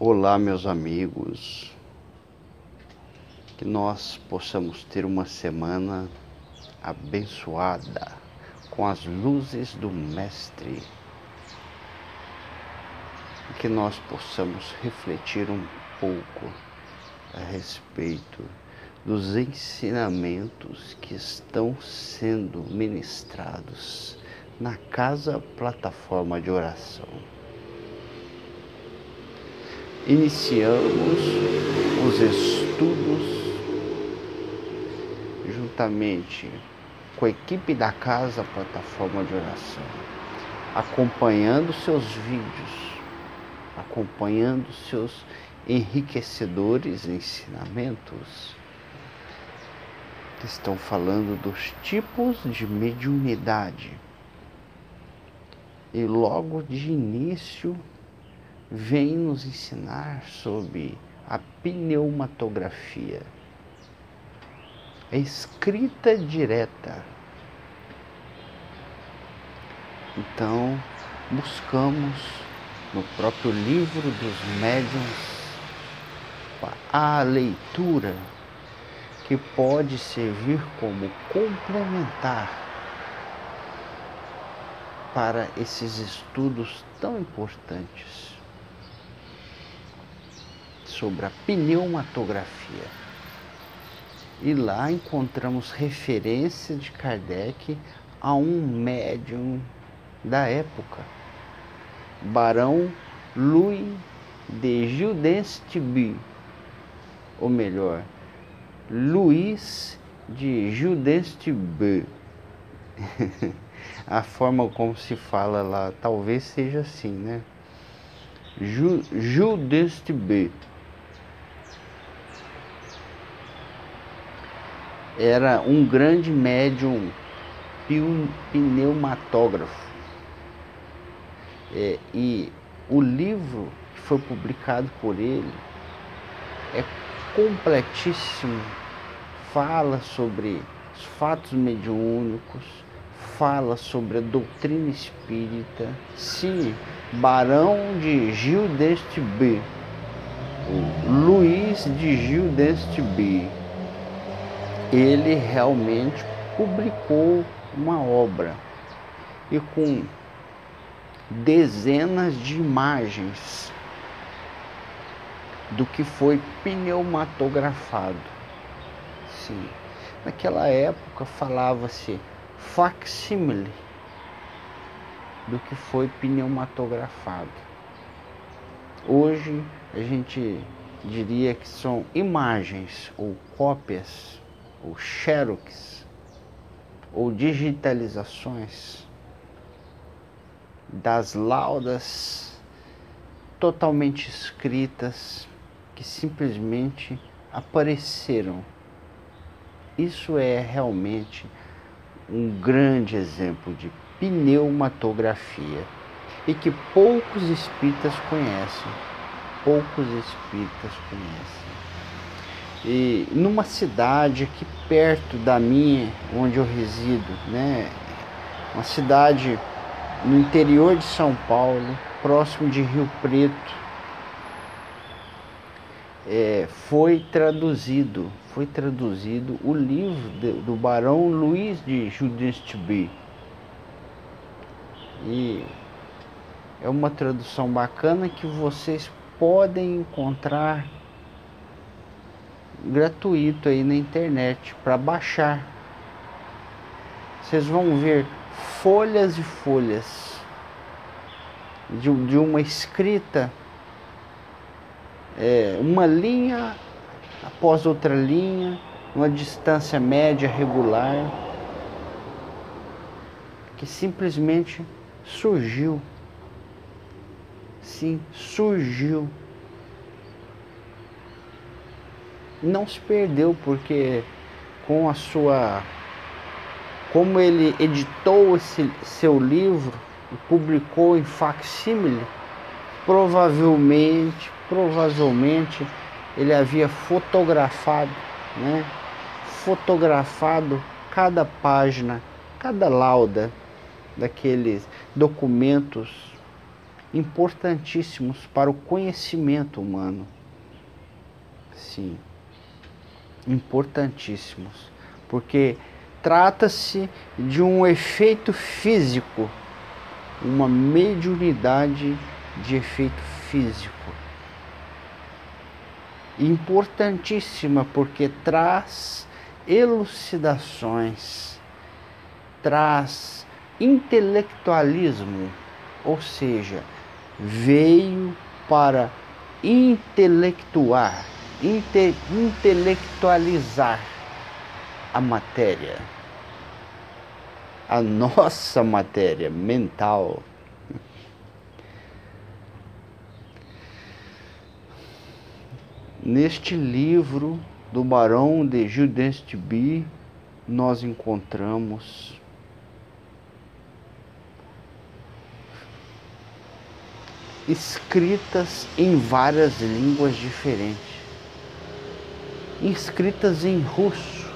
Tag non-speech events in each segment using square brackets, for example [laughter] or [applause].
Olá, meus amigos. Que nós possamos ter uma semana abençoada com as luzes do Mestre. E que nós possamos refletir um pouco a respeito dos ensinamentos que estão sendo ministrados na casa plataforma de oração iniciamos os estudos juntamente com a equipe da casa plataforma de oração, acompanhando seus vídeos, acompanhando seus enriquecedores ensinamentos estão falando dos tipos de mediunidade. E logo de início vem nos ensinar sobre a pneumatografia. A escrita direta. Então, buscamos no próprio livro dos médiuns a leitura que pode servir como complementar para esses estudos tão importantes sobre a pneumatografia. E lá encontramos referência de Kardec a um médium da época, Barão Louis de Gildensty, ou melhor, Luiz de Gildensty. [laughs] a forma como se fala lá talvez seja assim, né? Gildensty era um grande médium pneumatógrafo. É, e o livro que foi publicado por ele é completíssimo. Fala sobre os fatos mediúnicos, fala sobre a doutrina espírita. Sim, Barão de Gil deste B. Luiz de Gil B ele realmente publicou uma obra e com dezenas de imagens do que foi pneumatografado. Sim. Naquela época falava-se facsímile do que foi pneumatografado. Hoje a gente diria que são imagens ou cópias ou xerox, ou digitalizações das laudas totalmente escritas que simplesmente apareceram. Isso é realmente um grande exemplo de pneumatografia e que poucos espíritas conhecem. Poucos espíritas conhecem. E numa cidade aqui perto da minha, onde eu resido, né? Uma cidade no interior de São Paulo, próximo de Rio Preto, é, foi traduzido, foi traduzido o livro de, do Barão Luiz de Judestby. E é uma tradução bacana que vocês podem encontrar gratuito aí na internet para baixar. Vocês vão ver folhas e folhas de, de uma escrita, é, uma linha após outra linha, uma distância média regular, que simplesmente surgiu. Sim, surgiu não se perdeu, porque com a sua. Como ele editou esse seu livro e publicou em facsímile, provavelmente, provavelmente ele havia fotografado, né? Fotografado cada página, cada lauda daqueles documentos importantíssimos para o conhecimento humano. Sim, importantíssimos, porque trata-se de um efeito físico, uma mediunidade de efeito físico. Importantíssima porque traz elucidações, traz intelectualismo, ou seja, veio para intelectuar, inte, intelectualizar a matéria, a nossa matéria mental. Neste livro do Barão de Gildestby, nós encontramos escritas em várias línguas diferentes, escritas em russo,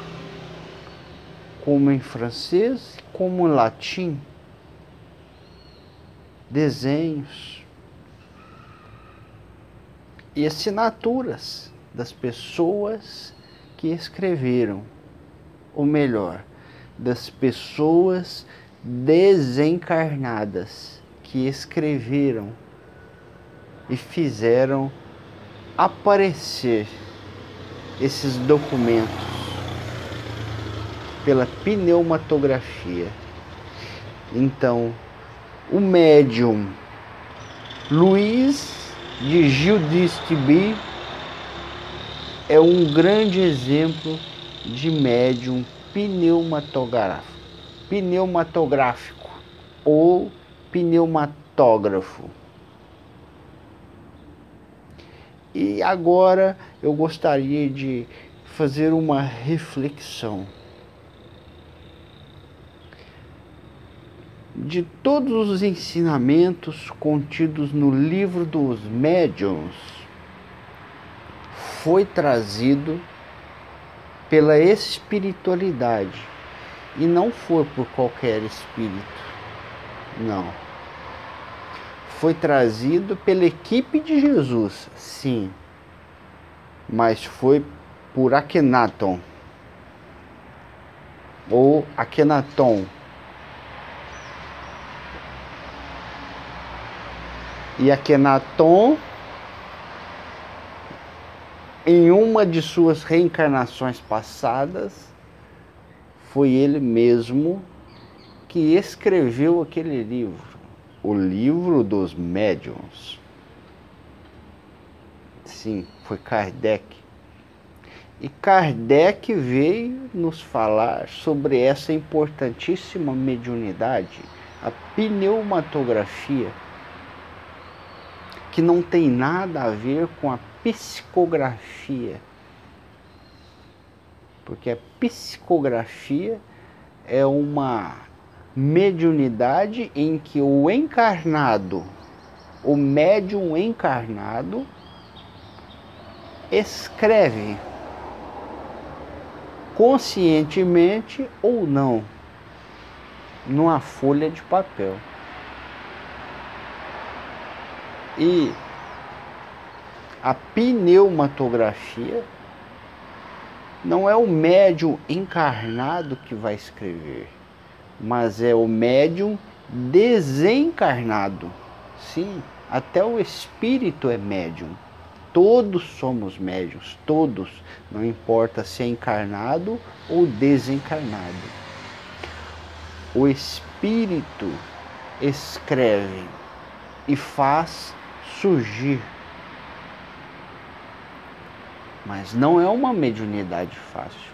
como em francês, como em latim, desenhos e assinaturas das pessoas que escreveram, ou melhor, das pessoas desencarnadas que escreveram e fizeram aparecer esses documentos pela pneumatografia. Então, o médium Luiz de Gilles Tibi é um grande exemplo de médium pneumatográfico, pneumatográfico ou pneumatógrafo. E agora eu gostaria de fazer uma reflexão. De todos os ensinamentos contidos no livro dos médiuns, foi trazido pela espiritualidade e não foi por qualquer espírito. Não foi trazido pela equipe de Jesus, sim, mas foi por Akhenaton ou Akhenaton. E Akhenaton, em uma de suas reencarnações passadas, foi ele mesmo que escreveu aquele livro o livro dos médiuns. Sim, foi Kardec. E Kardec veio nos falar sobre essa importantíssima mediunidade, a pneumatografia, que não tem nada a ver com a psicografia. Porque a psicografia é uma mediunidade em que o encarnado, o médium encarnado, escreve conscientemente ou não numa folha de papel. E a pneumatografia não é o médium encarnado que vai escrever mas é o médium desencarnado. Sim, até o espírito é médium. Todos somos médiums, todos, não importa se é encarnado ou desencarnado. O espírito escreve e faz surgir. Mas não é uma mediunidade fácil.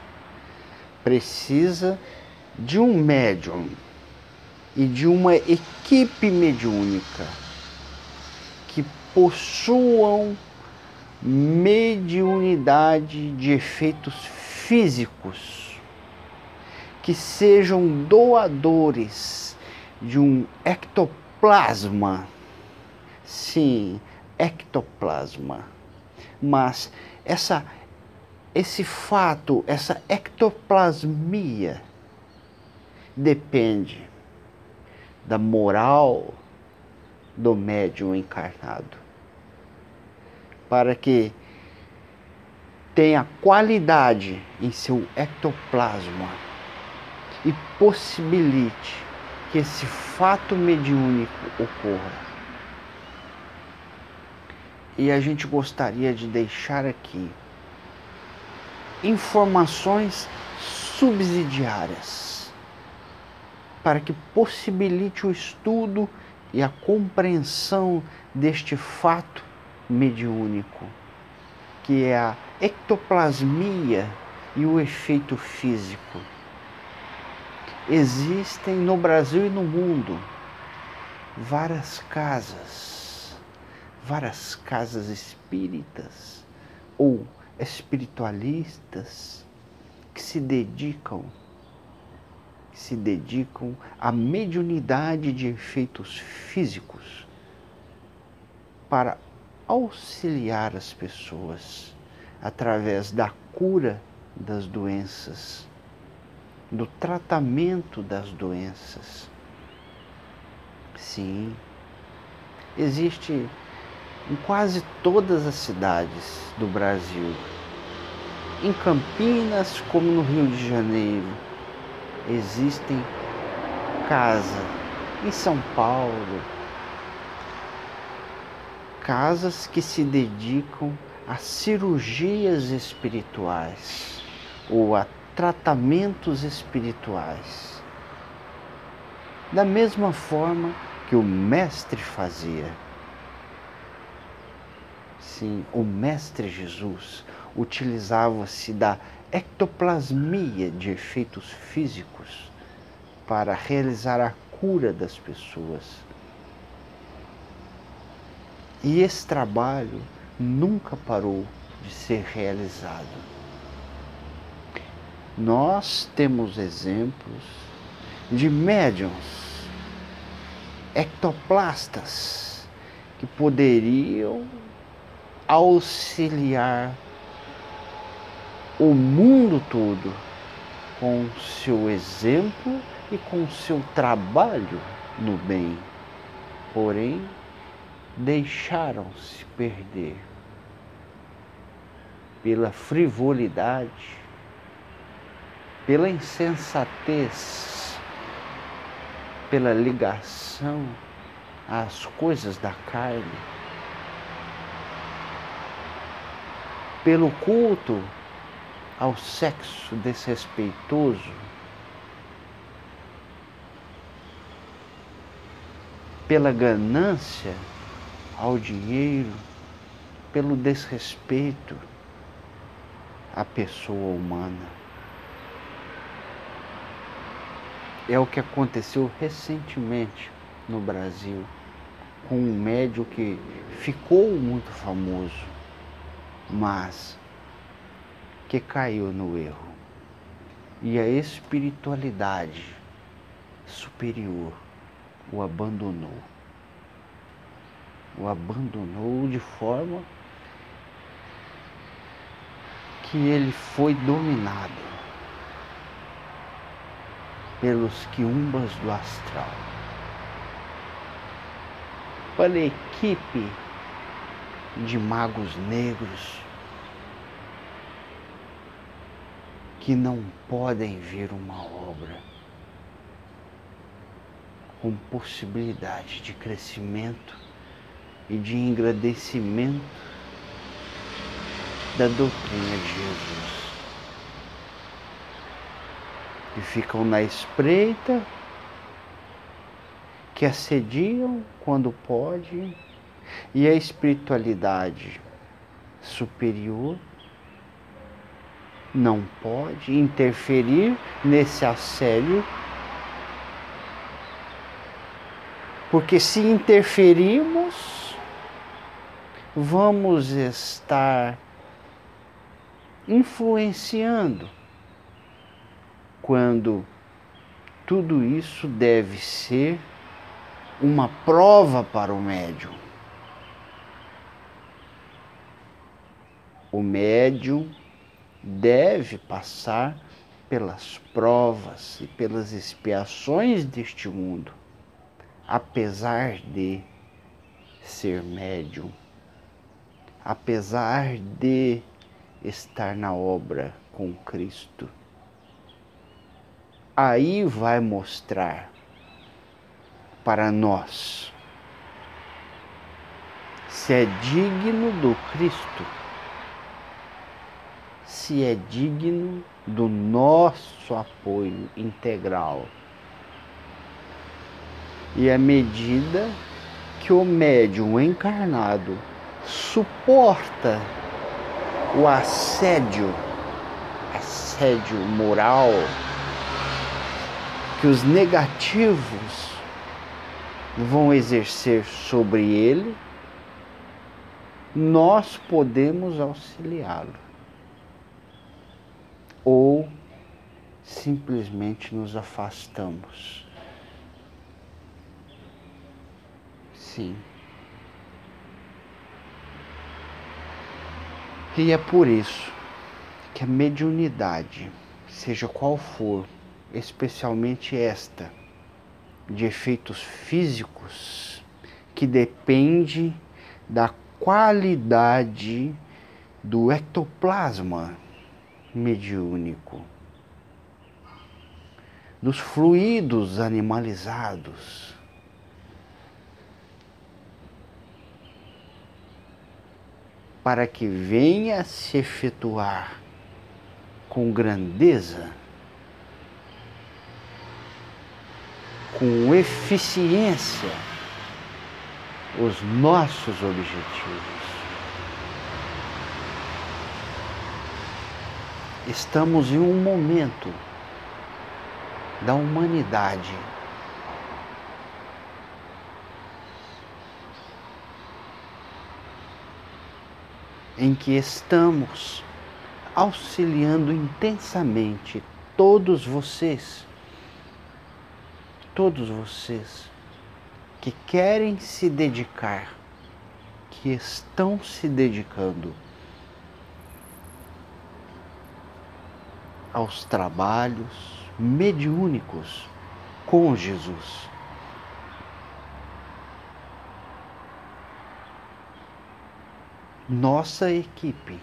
Precisa de um médium e de uma equipe mediúnica que possuam mediunidade de efeitos físicos, que sejam doadores de um ectoplasma. Sim, ectoplasma. Mas essa esse fato, essa ectoplasmia depende da moral, do médium encarnado, para que tenha qualidade em seu ectoplasma e possibilite que esse fato mediúnico ocorra. E a gente gostaria de deixar aqui informações subsidiárias para que possibilite o estudo e a compreensão deste fato mediúnico, que é a ectoplasmia e o efeito físico. Existem no Brasil e no mundo várias casas, várias casas espíritas ou espiritualistas que se dedicam se dedicam à mediunidade de efeitos físicos para auxiliar as pessoas através da cura das doenças, do tratamento das doenças. Sim, existe em quase todas as cidades do Brasil, em Campinas como no Rio de Janeiro, existem casas em São Paulo, casas que se dedicam a cirurgias espirituais ou a tratamentos espirituais. Da mesma forma que o mestre fazia. Sim, o mestre Jesus utilizava-se da ectoplasmia de efeitos físicos para realizar a cura das pessoas. E esse trabalho nunca parou de ser realizado. Nós temos exemplos de médiums, ectoplastas, que poderiam auxiliar o mundo todo com seu exemplo e com seu trabalho no bem. Porém, deixaram-se perder pela frivolidade, pela insensatez, pela ligação às coisas da carne, pelo culto ao sexo desrespeitoso, pela ganância ao dinheiro, pelo desrespeito à pessoa humana. É o que aconteceu recentemente no Brasil com um médium que ficou muito famoso, mas que caiu no erro. E a espiritualidade superior o abandonou. O abandonou de forma que ele foi dominado pelos quiumbas do astral. Pela equipe de magos negros que não podem ver uma obra com possibilidade de crescimento e de engrandecimento da doutrina de Jesus. E ficam na espreita, que assediam quando pode, e a espiritualidade superior não pode interferir nesse assédio, porque se interferirmos, vamos estar influenciando quando tudo isso deve ser uma prova para o médium. O médium deve passar pelas provas e pelas expiações deste mundo, apesar de ser médium, apesar de estar na obra com Cristo. Aí vai mostrar para nós se é digno do Cristo, se é digno do nosso apoio integral. E à medida que o médium encarnado suporta o assédio, assédio moral, que os negativos vão exercer sobre ele, nós podemos auxiliá-lo. Ou simplesmente nos afastamos. Sim. E é por isso que a mediunidade, seja qual for, especialmente esta, de efeitos físicos, que depende da qualidade do ectoplasma mediúnico, dos fluidos animalizados. Para que venha se efetuar com grandeza, com eficiência, os nossos objetivos. Estamos em um momento da humanidade. Em que estamos auxiliando intensamente todos vocês, todos vocês que querem se dedicar, que estão se dedicando aos trabalhos mediúnicos com Jesus. Nossa equipe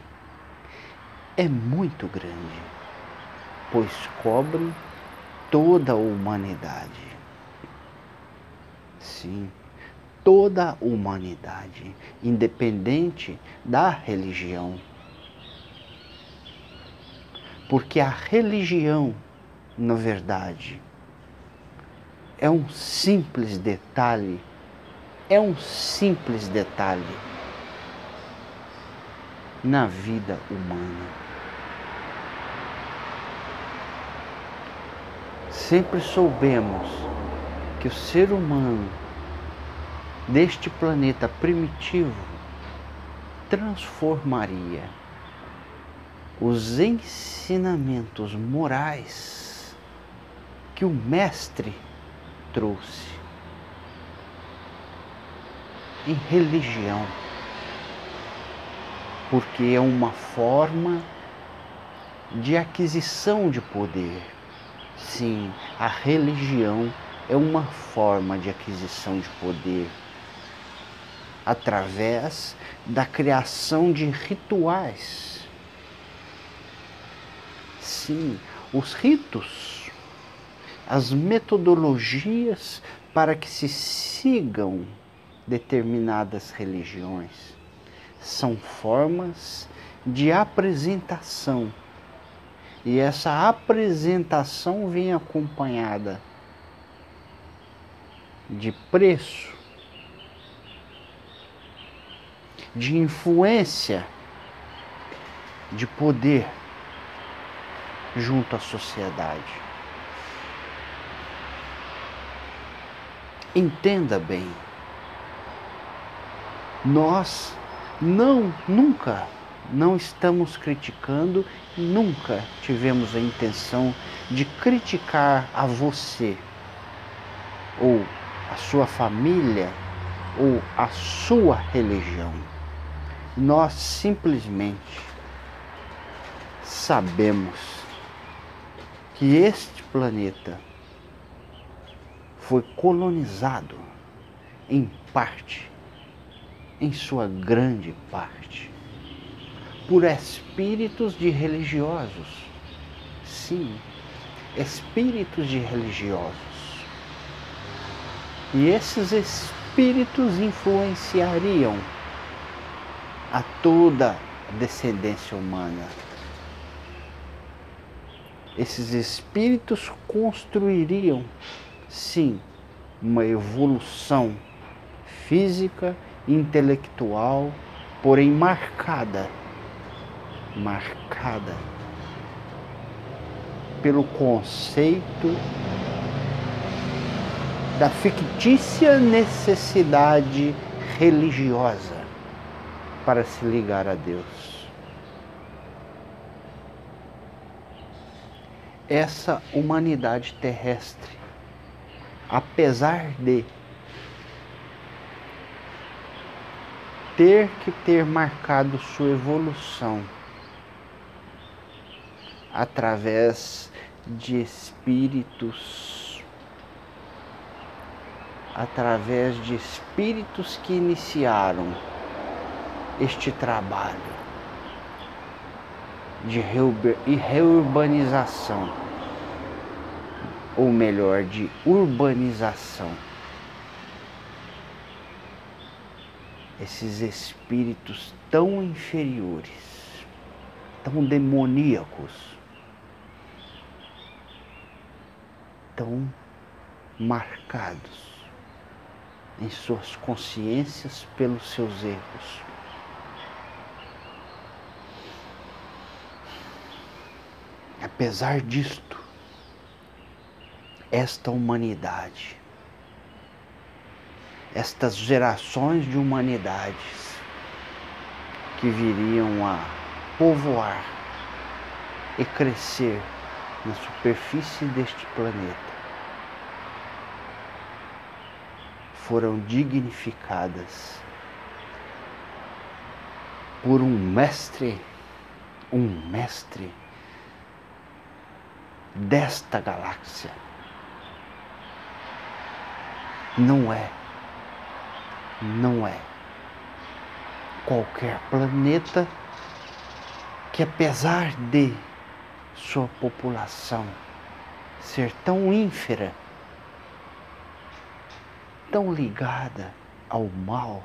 é muito grande, pois cobre toda a humanidade. Sim, toda a humanidade, independente da religião. Porque a religião, na verdade, é um simples detalhe, é um simples detalhe na vida humana. Sempre soubemos que o ser humano deste planeta primitivo transformaria os ensinamentos morais que o Mestre trouxe em religião, porque é uma forma de aquisição de poder. Sim, a religião é uma forma de aquisição de poder através da criação de rituais. Sim, os ritos, as metodologias para que se sigam determinadas religiões são formas de apresentação. E essa apresentação vem acompanhada de preço, de influência, de poder junto à sociedade. Entenda bem, nós não, nunca, não estamos criticando, nunca tivemos a intenção de criticar a você ou a sua família ou a sua religião. Nós simplesmente sabemos que este planeta foi colonizado em parte em sua grande parte, por espíritos de religiosos. Sim, espíritos de religiosos. E esses espíritos influenciariam a toda a descendência humana. Esses espíritos construiriam, sim, uma evolução física intelectual, porém marcada, marcada pelo conceito da fictícia necessidade religiosa para se ligar a Deus. Essa humanidade terrestre, apesar de ter que ter marcado sua evolução através de espíritos, através de espíritos que iniciaram este trabalho de reurbanização, ou melhor, de urbanização esses espíritos tão inferiores, tão demoníacos, tão marcados em suas consciências pelos seus erros. Apesar disto, esta humanidade estas gerações de humanidades que viriam a povoar e crescer na superfície deste planeta foram dignificadas por um mestre, um mestre desta galáxia. Não é não é qualquer planeta que, apesar de sua população ser tão ínfera, tão ligada ao mal,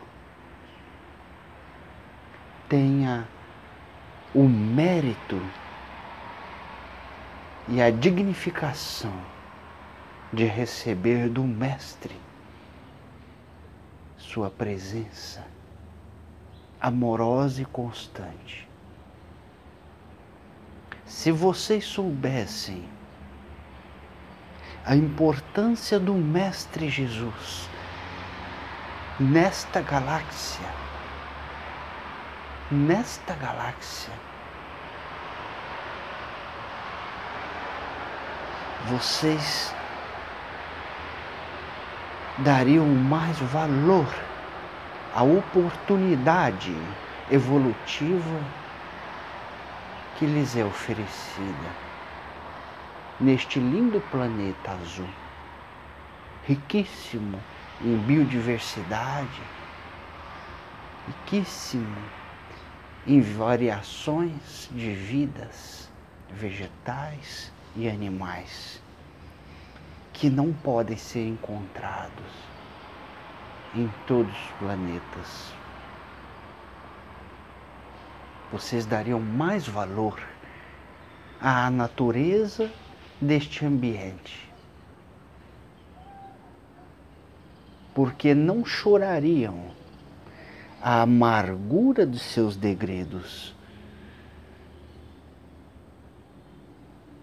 tenha o mérito e a dignificação de receber do Mestre sua presença amorosa e constante. Se vocês soubessem a importância do Mestre Jesus nesta galáxia, nesta galáxia, vocês dariam mais valor à oportunidade evolutiva que lhes é oferecida neste lindo planeta azul, riquíssimo em biodiversidade, riquíssimo em variações de vidas vegetais e animais que não podem ser encontrados em todos os planetas. Vocês dariam mais valor à natureza deste ambiente. Porque não chorariam a amargura de seus degredos,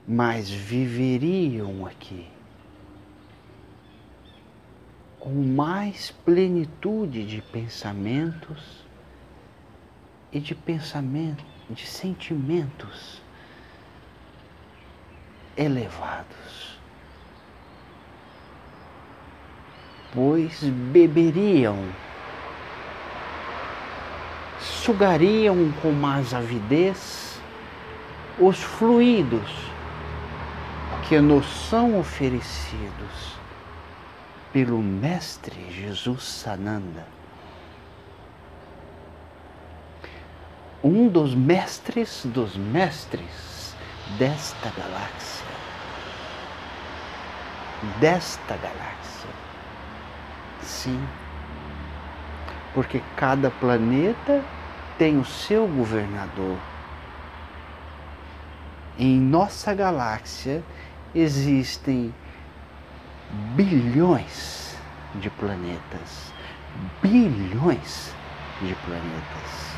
mas viveriam aqui com mais plenitude de pensamentos e de pensamento, de sentimentos elevados. Pois beberiam, sugariam com mais avidez os fluidos que nos são oferecidos pelo Mestre Jesus Sananda, um dos mestres dos mestres desta galáxia. Desta galáxia. Sim. Porque cada planeta tem o seu governador. Em nossa galáxia existem bilhões de planetas. Bilhões de planetas.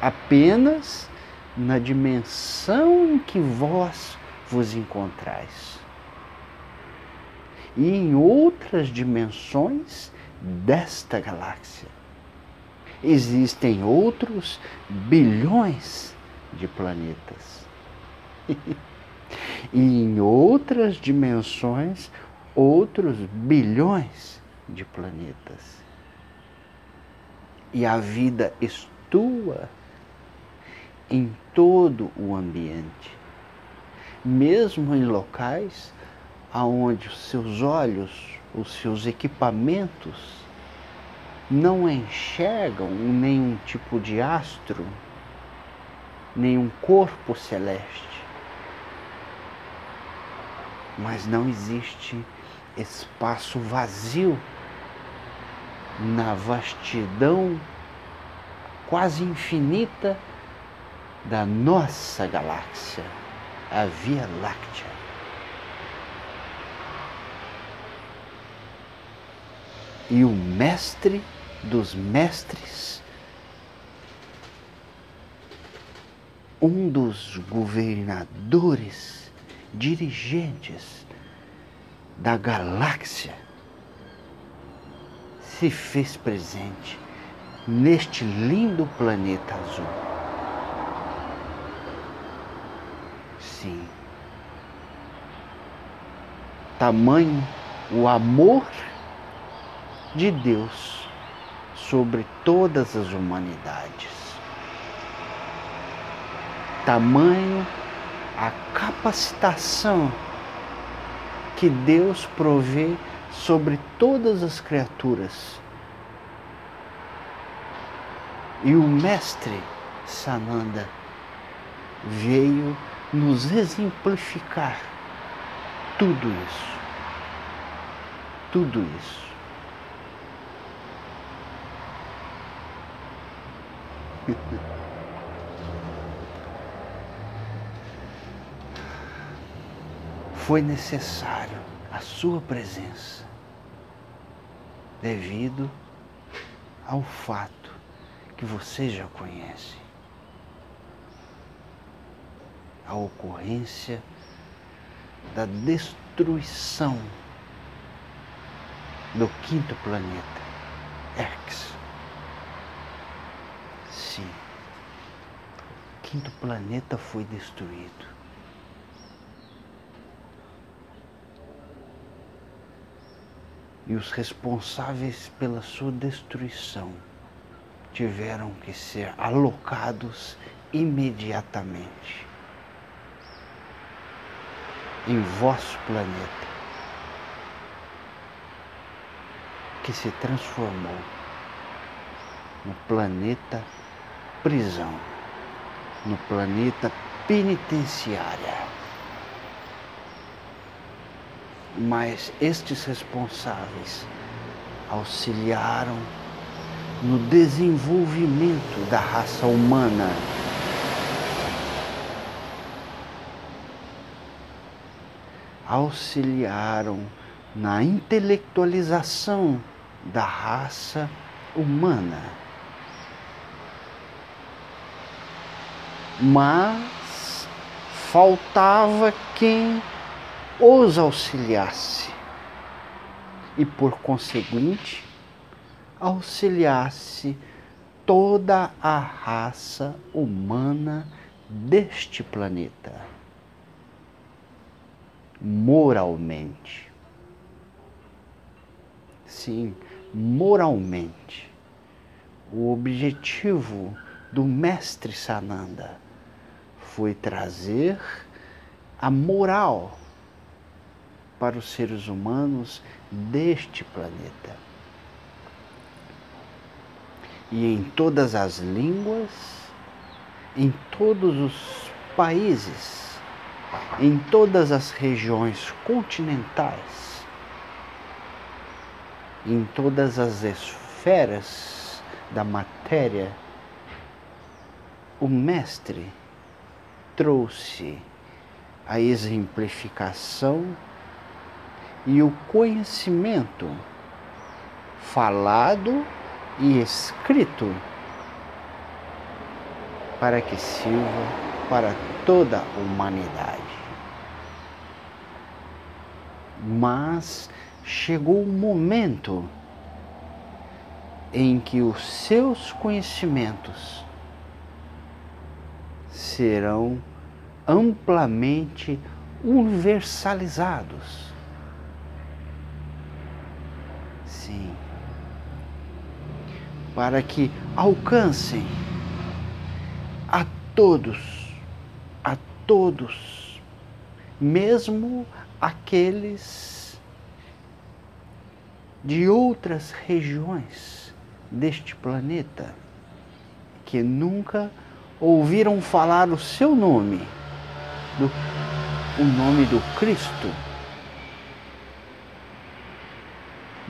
Apenas na dimensão em que vós vos encontrais. E em outras dimensões desta galáxia existem outros bilhões de planetas. [laughs] e em outras dimensões, outros bilhões de planetas. E a vida estua em todo o ambiente, mesmo em locais aonde os seus olhos, os seus equipamentos não enxergam nenhum tipo de astro, nenhum corpo celeste. Mas não existe espaço vazio na vastidão quase infinita da nossa galáxia, a Via Láctea. E o mestre dos mestres, um dos governadores, dirigentes da galáxia, se fez presente neste lindo planeta azul. Sim. Tamanho o amor de Deus sobre todas as humanidades. Tamanho a capacitação que Deus provê sobre todas as criaturas. E o Mestre Sananda veio nos exemplificar tudo isso. Tudo isso. [laughs] Foi necessário a sua presença devido ao fato que você já conhece. A ocorrência da destruição do quinto planeta, X. Sim, o quinto planeta foi destruído. E os responsáveis pela sua destruição tiveram que ser alocados imediatamente em vosso planeta, que se transformou no planeta prisão, no planeta penitenciária. Mas estes responsáveis auxiliaram no desenvolvimento da raça humana. Auxiliaram na intelectualização da raça humana. mas faltava quem os auxiliasse e, por conseguinte, auxiliasse toda a raça humana deste planeta, moralmente. Sim, moralmente. O objetivo do Mestre Sananda foi trazer a moral para os seres humanos deste planeta. e em todas as línguas, em todos os países, em todas as regiões continentais, em todas as esferas da matéria, o Mestre trouxe a exemplificação e o conhecimento falado e escrito para que sirva para toda a humanidade. Mas chegou o momento em que os seus conhecimentos serão amplamente universalizados. Sim. Para que alcancem a todos, a todos, mesmo aqueles de outras regiões deste planeta que nunca ouviram falar o seu nome, do, o nome do Cristo,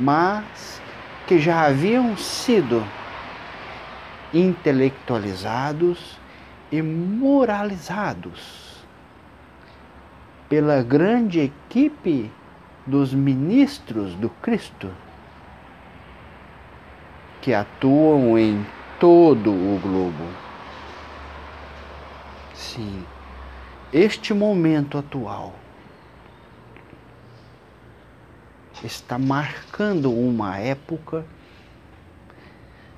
mas que já haviam sido intelectualizados e moralizados pela grande equipe dos ministros do Cristo que atuam em todo o globo. Sim, este momento atual está marcando uma época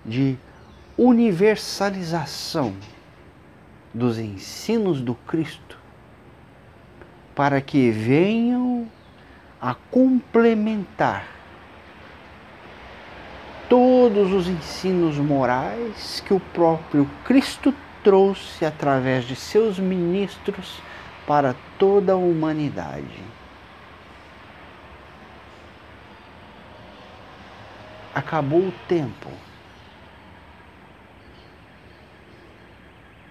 de universalização dos ensinos do Cristo para que venham a complementar todos os ensinos morais que o próprio Cristo trouxe através de seus ministros para toda a humanidade. Acabou o tempo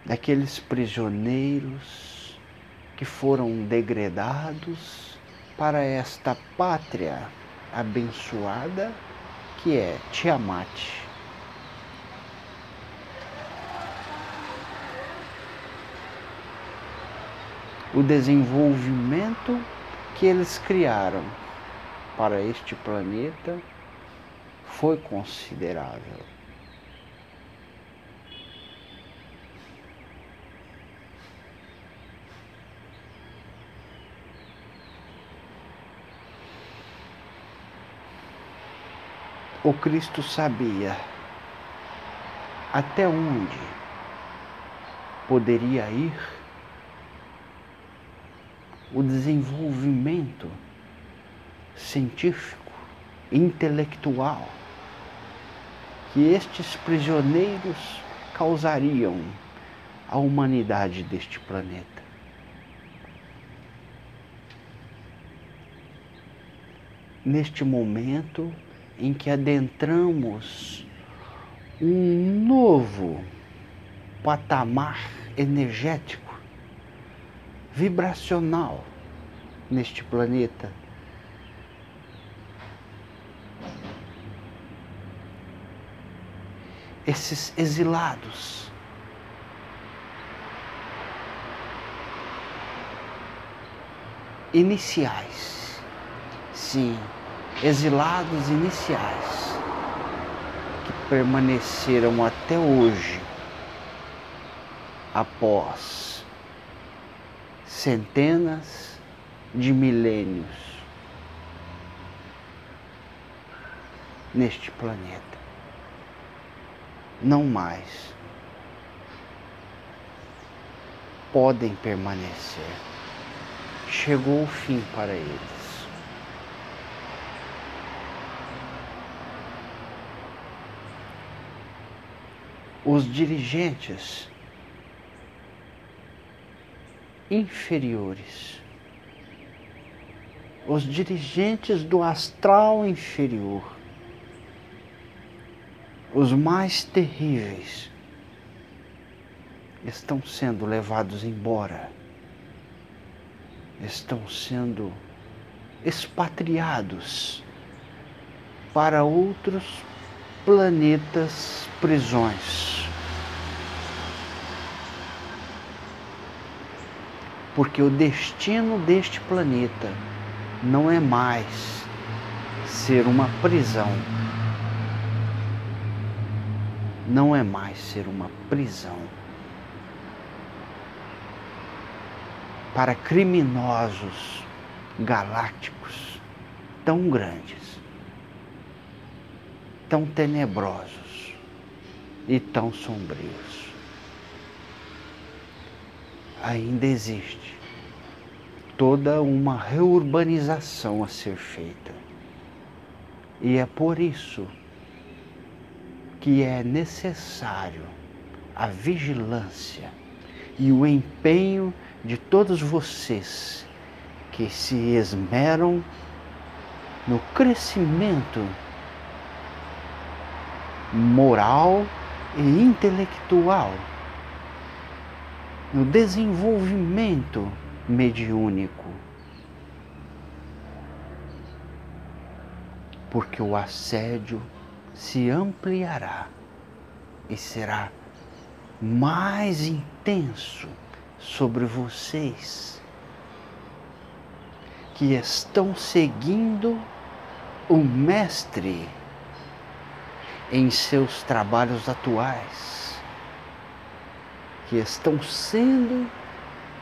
daqueles prisioneiros que foram degradados para esta pátria abençoada que é Tiamat. o desenvolvimento que eles criaram para este planeta foi considerável. O Cristo sabia até onde poderia ir o desenvolvimento científico, intelectual que estes prisioneiros causariam à humanidade deste planeta. Neste momento em que adentramos um novo patamar energético, vibracional neste planeta. Esses exilados iniciais, sim, exilados iniciais que permaneceram até hoje após centenas de milênios neste planeta. Não mais podem permanecer. Chegou o fim para eles. Os dirigentes inferiores. Os dirigentes do astral inferior os mais terríveis, estão sendo levados embora, estão sendo expatriados para outros planetas prisões. Porque o destino deste planeta não é mais ser uma prisão. Não é mais ser uma prisão. Para criminosos galácticos tão grandes, tão tenebrosos e tão sombrios. Ainda existe toda uma reurbanização a ser feita. E é por isso que é necessário a vigilância e o empenho de todos vocês que se esmeram no crescimento moral e intelectual, no desenvolvimento mediúnico. Porque o assédio se ampliará e será mais intenso sobre vocês que estão seguindo o Mestre em seus trabalhos atuais, que estão sendo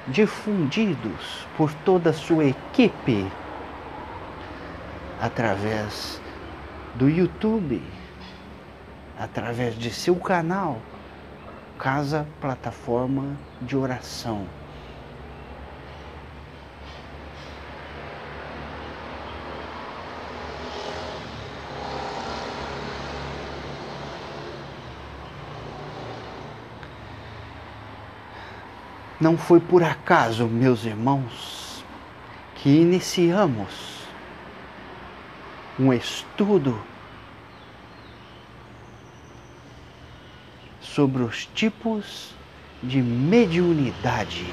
difundidos por toda a sua equipe através do YouTube, através de seu canal, Casa Plataforma de Oração. Não foi por acaso, meus irmãos, que iniciamos um estudo sobre os tipos de mediunidade.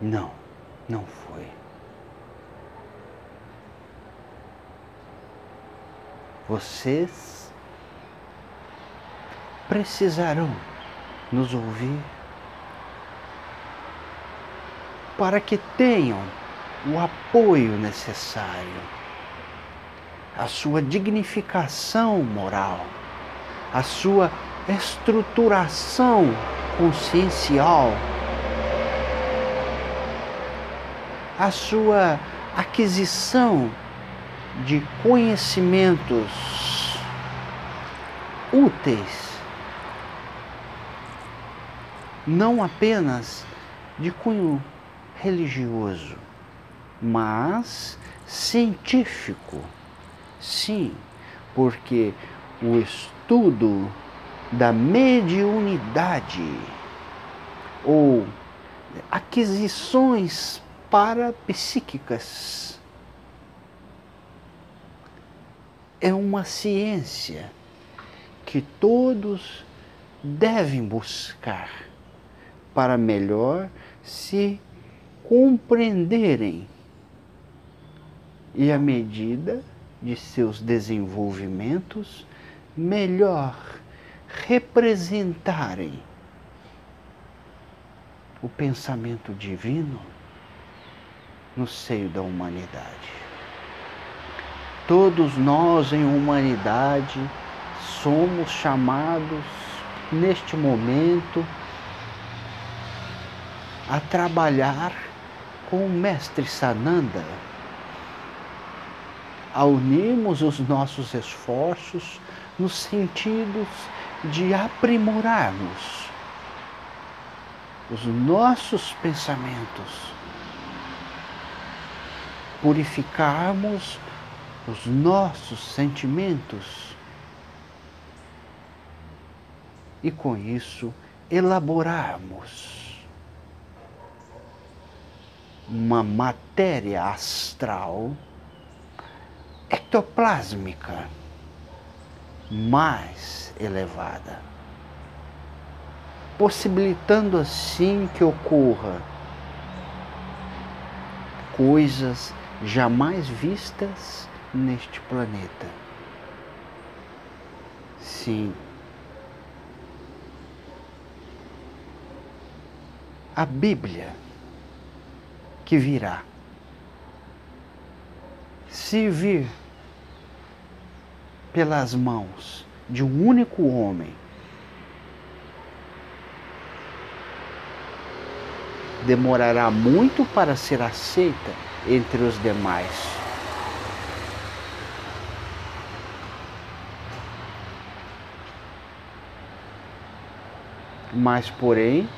Não, não foi. vocês precisarão nos ouvir para que tenham o apoio necessário, a sua dignificação moral, a sua estruturação consciencial, a sua aquisição de conhecimentos úteis, não apenas de cunho religioso, mas científico. Sim, porque o estudo da mediunidade ou aquisições parapsíquicas é uma ciência que todos devem buscar para melhor se compreenderem e, à medida de seus desenvolvimentos, melhor representarem o pensamento divino no seio da humanidade. Todos nós em humanidade somos chamados neste momento a trabalhar com o Mestre Sananda, a unirmos os nossos esforços nos sentidos de aprimorarmos os nossos pensamentos, purificarmos os nossos sentimentos e com isso elaborarmos uma matéria astral ectoplásmica mais elevada, possibilitando assim que ocorra coisas jamais vistas neste planeta. Sim. A Bíblia que virá. Se vir pelas mãos de um único homem, demorará muito para ser aceita entre os demais. Mas, porém,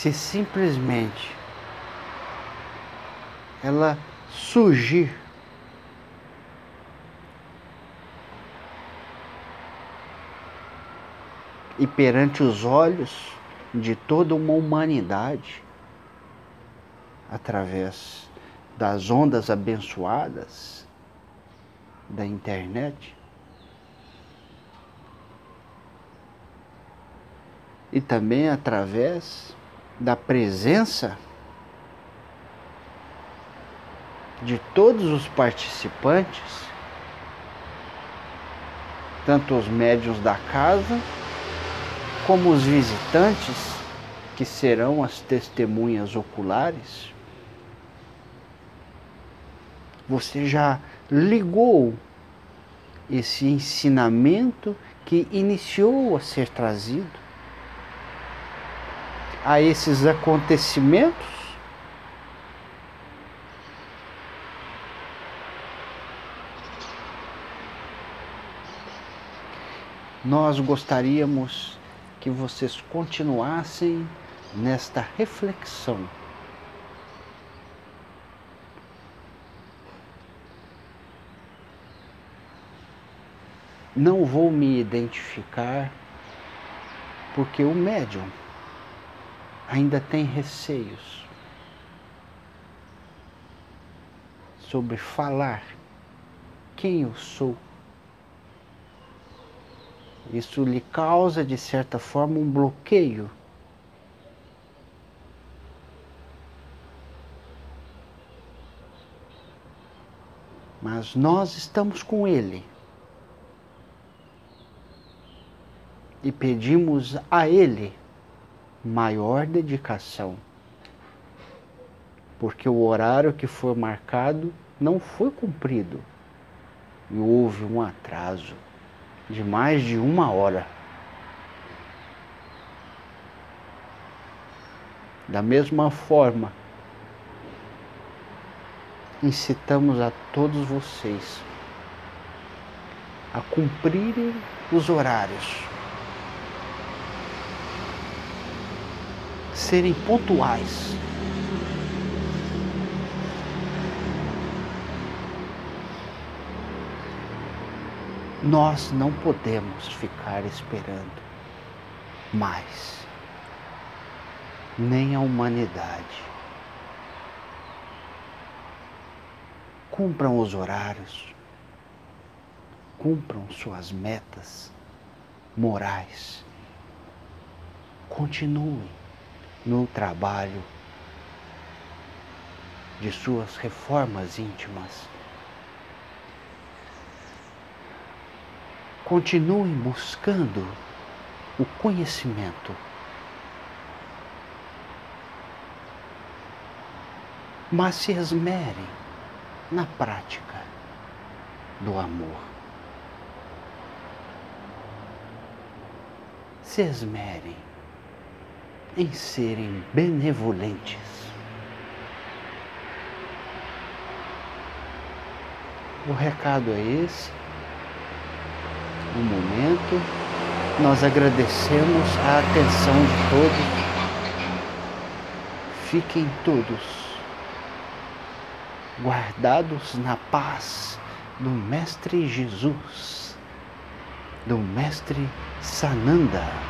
se simplesmente ela surgir e perante os olhos de toda uma humanidade, através das ondas abençoadas da internet, e também através da presença de todos os participantes, tanto os médios da casa, como os visitantes, que serão as testemunhas oculares. Você já ligou esse ensinamento que iniciou a ser trazido a esses acontecimentos? Nós gostaríamos que vocês continuassem nesta reflexão. Não vou me identificar porque o médium ainda tem receios sobre falar quem eu sou. Isso lhe causa, de certa forma, um bloqueio. Mas nós estamos com Ele. E pedimos a Ele maior dedicação. Porque o horário que foi marcado não foi cumprido e houve um atraso de mais de uma hora. Da mesma forma, incitamos a todos vocês a cumprirem os horários serem pontuais. Nós não podemos ficar esperando mais, nem a humanidade. Cumpram os horários, cumpram suas metas morais, continuem no trabalho de suas reformas íntimas. Continuem buscando o conhecimento. Mas se esmerem na prática do amor. Se esmerem em serem benevolentes. O recado é esse. No momento, nós agradecemos a atenção de todos. Fiquem todos guardados na paz do Mestre Jesus, do Mestre Sananda.